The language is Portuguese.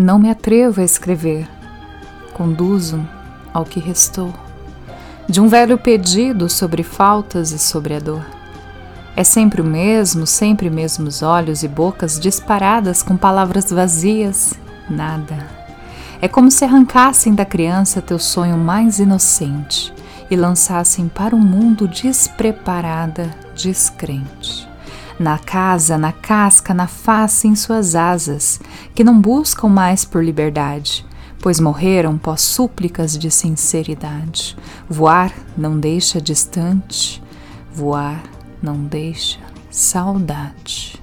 Não me atrevo a escrever, conduzo ao que restou, de um velho pedido sobre faltas e sobre a dor. É sempre o mesmo, sempre mesmos olhos e bocas disparadas com palavras vazias, nada. É como se arrancassem da criança teu sonho mais inocente e lançassem para um mundo despreparada, descrente. Na casa, na casca, na face, em suas asas, que não buscam mais por liberdade, pois morreram pós súplicas de sinceridade. Voar não deixa distante, voar não deixa saudade.